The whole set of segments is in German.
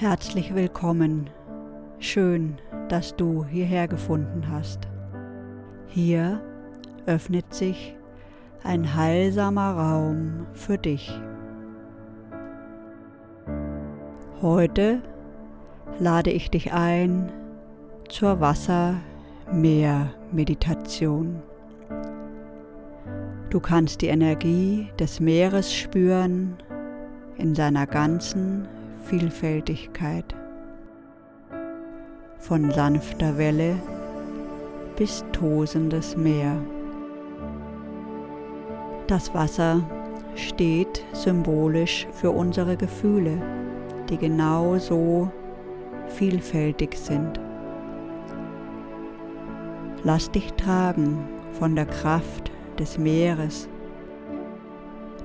Herzlich willkommen. Schön, dass du hierher gefunden hast. Hier öffnet sich ein heilsamer Raum für dich. Heute lade ich dich ein zur Wasser-Meer-Meditation. Du kannst die Energie des Meeres spüren in seiner ganzen Vielfältigkeit. Von sanfter Welle bis tosendes Meer. Das Wasser steht symbolisch für unsere Gefühle, die genau so vielfältig sind. Lass dich tragen von der Kraft des Meeres,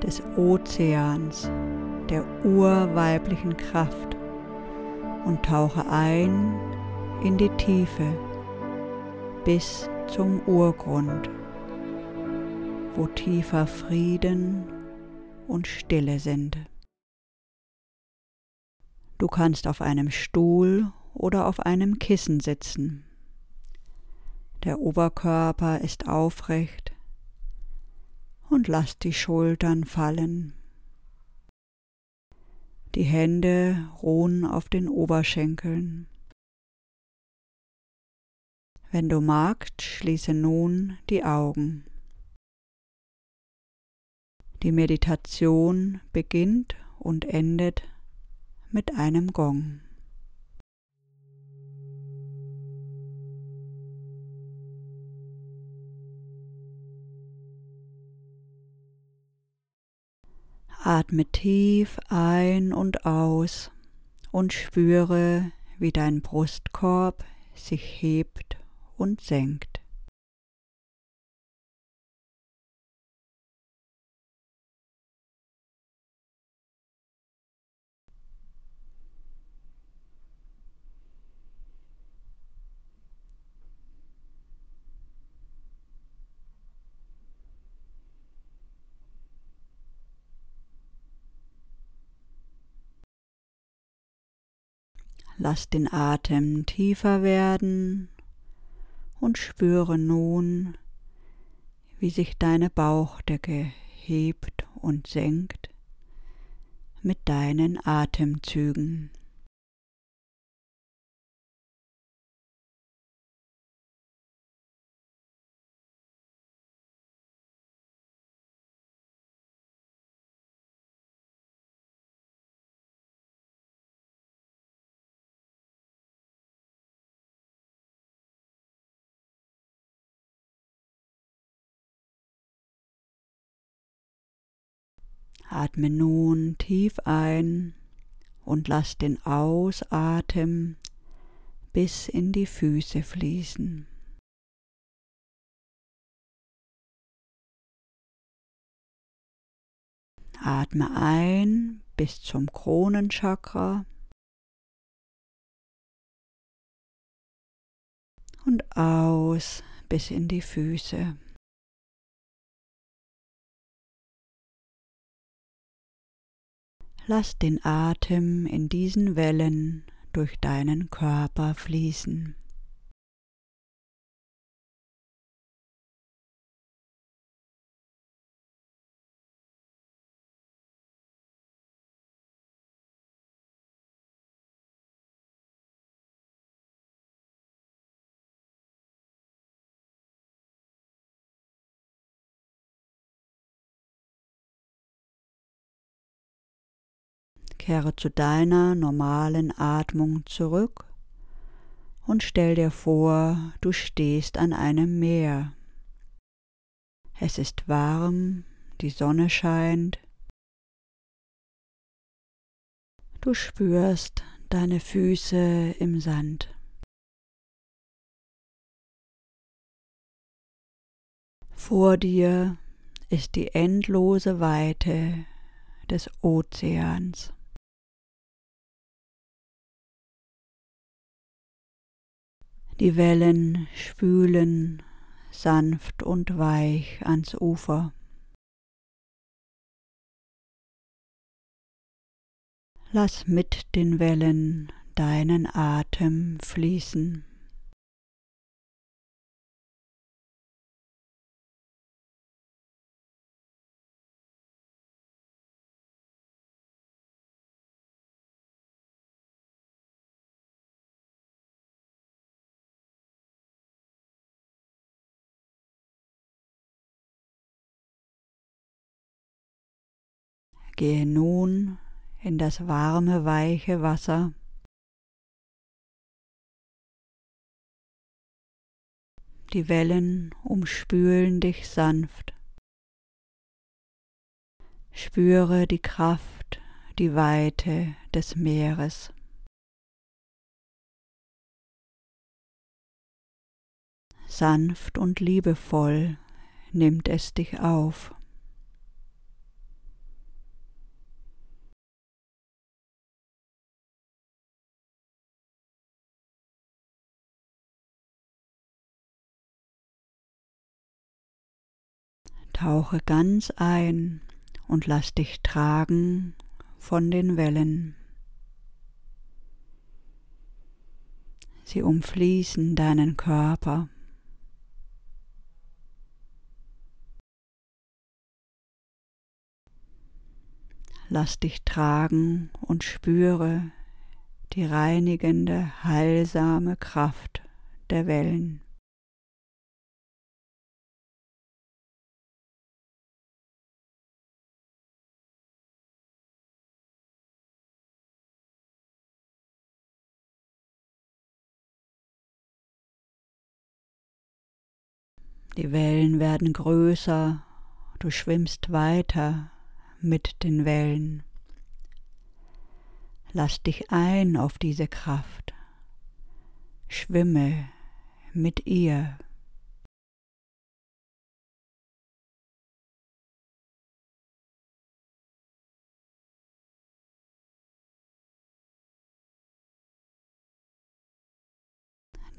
des Ozeans, der urweiblichen Kraft und tauche ein in die Tiefe bis zum Urgrund, wo tiefer Frieden und Stille sind. Du kannst auf einem Stuhl oder auf einem Kissen sitzen. Der Oberkörper ist aufrecht und lass die Schultern fallen. Die Hände ruhen auf den Oberschenkeln. Wenn du magst, schließe nun die Augen. Die Meditation beginnt und endet mit einem Gong. Atme tief ein und aus und spüre, wie dein Brustkorb sich hebt und senkt. Lass den Atem tiefer werden und spüre nun, wie sich deine Bauchdecke hebt und senkt mit deinen Atemzügen. Atme nun tief ein und lass den Ausatem bis in die Füße fließen. Atme ein bis zum Kronenchakra und aus bis in die Füße. Lass den Atem in diesen Wellen durch deinen Körper fließen. Kehre zu deiner normalen Atmung zurück und stell dir vor, du stehst an einem Meer. Es ist warm, die Sonne scheint. Du spürst deine Füße im Sand. Vor dir ist die endlose Weite des Ozeans. Die Wellen spülen sanft und weich ans Ufer. Lass mit den Wellen deinen Atem fließen. Gehe nun in das warme, weiche Wasser. Die Wellen umspülen dich sanft. Spüre die Kraft, die Weite des Meeres. Sanft und liebevoll nimmt es dich auf. Tauche ganz ein und lass dich tragen von den Wellen. Sie umfließen deinen Körper. Lass dich tragen und spüre die reinigende, heilsame Kraft der Wellen. Die Wellen werden größer, du schwimmst weiter mit den Wellen. Lass dich ein auf diese Kraft. Schwimme mit ihr.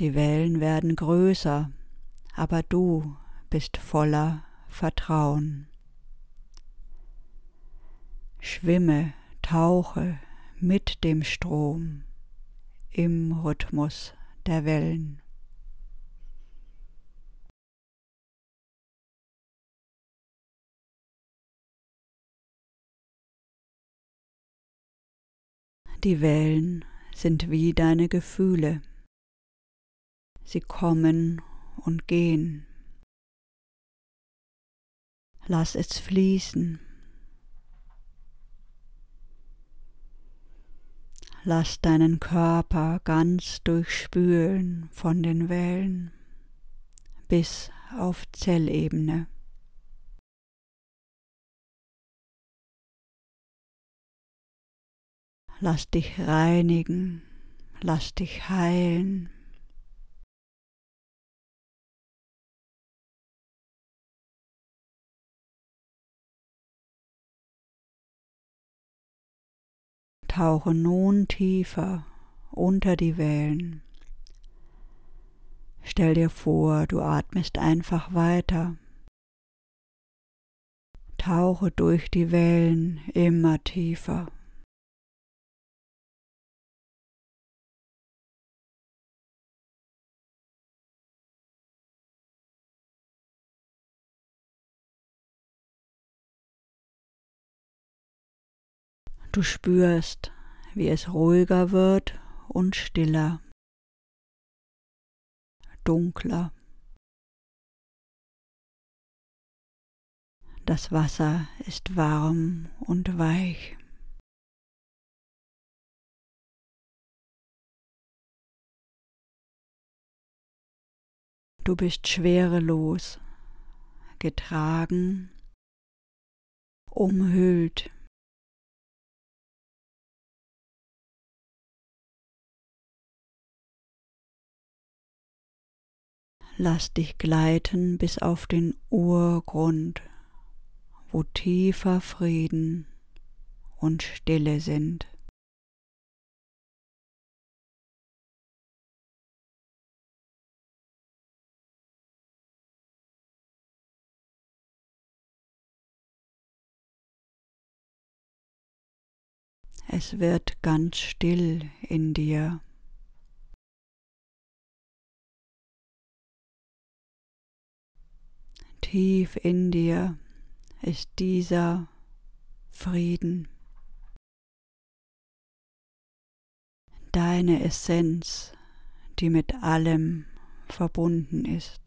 Die Wellen werden größer, aber du bist voller Vertrauen. Schwimme, tauche mit dem Strom im Rhythmus der Wellen. Die Wellen sind wie deine Gefühle. Sie kommen und gehen. Lass es fließen. Lass deinen Körper ganz durchspülen von den Wellen bis auf Zellebene. Lass dich reinigen, lass dich heilen. Tauche nun tiefer unter die Wellen. Stell dir vor, du atmest einfach weiter. Tauche durch die Wellen immer tiefer. Du spürst, wie es ruhiger wird und stiller, dunkler. Das Wasser ist warm und weich. Du bist schwerelos, getragen, umhüllt Lass dich gleiten bis auf den Urgrund, wo tiefer Frieden und Stille sind. Es wird ganz still in dir. Tief in dir ist dieser Frieden. Deine Essenz, die mit allem verbunden ist.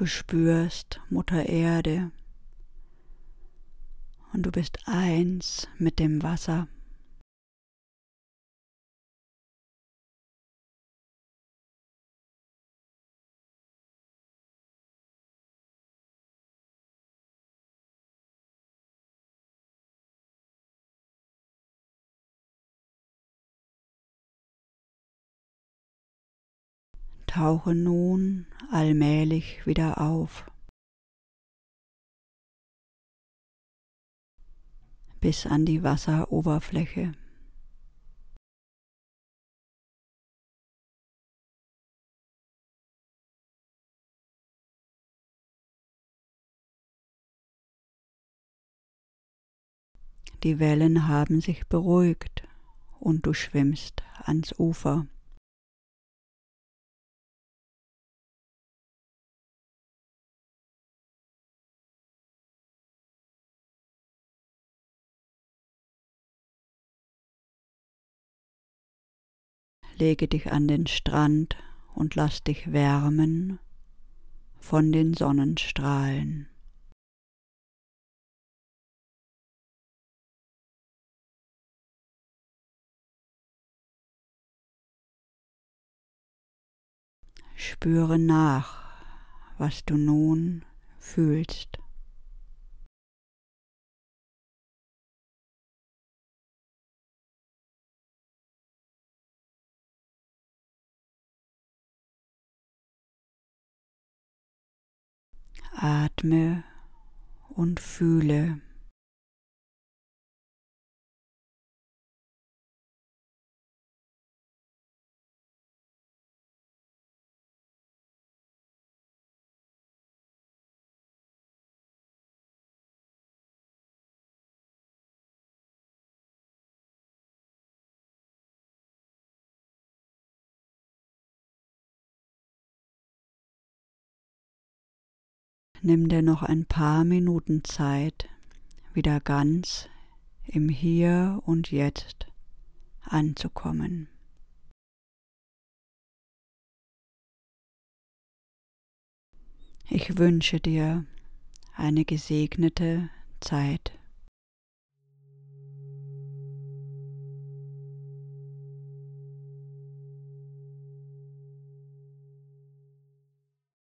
Du spürst Mutter Erde und du bist eins mit dem Wasser. Tauche nun allmählich wieder auf. bis an die Wasseroberfläche. Die Wellen haben sich beruhigt und du schwimmst ans Ufer. Lege dich an den Strand und lass dich wärmen von den Sonnenstrahlen. Spüre nach, was du nun fühlst. Atme und fühle. Nimm dir noch ein paar Minuten Zeit, wieder ganz im Hier und Jetzt anzukommen. Ich wünsche dir eine gesegnete Zeit.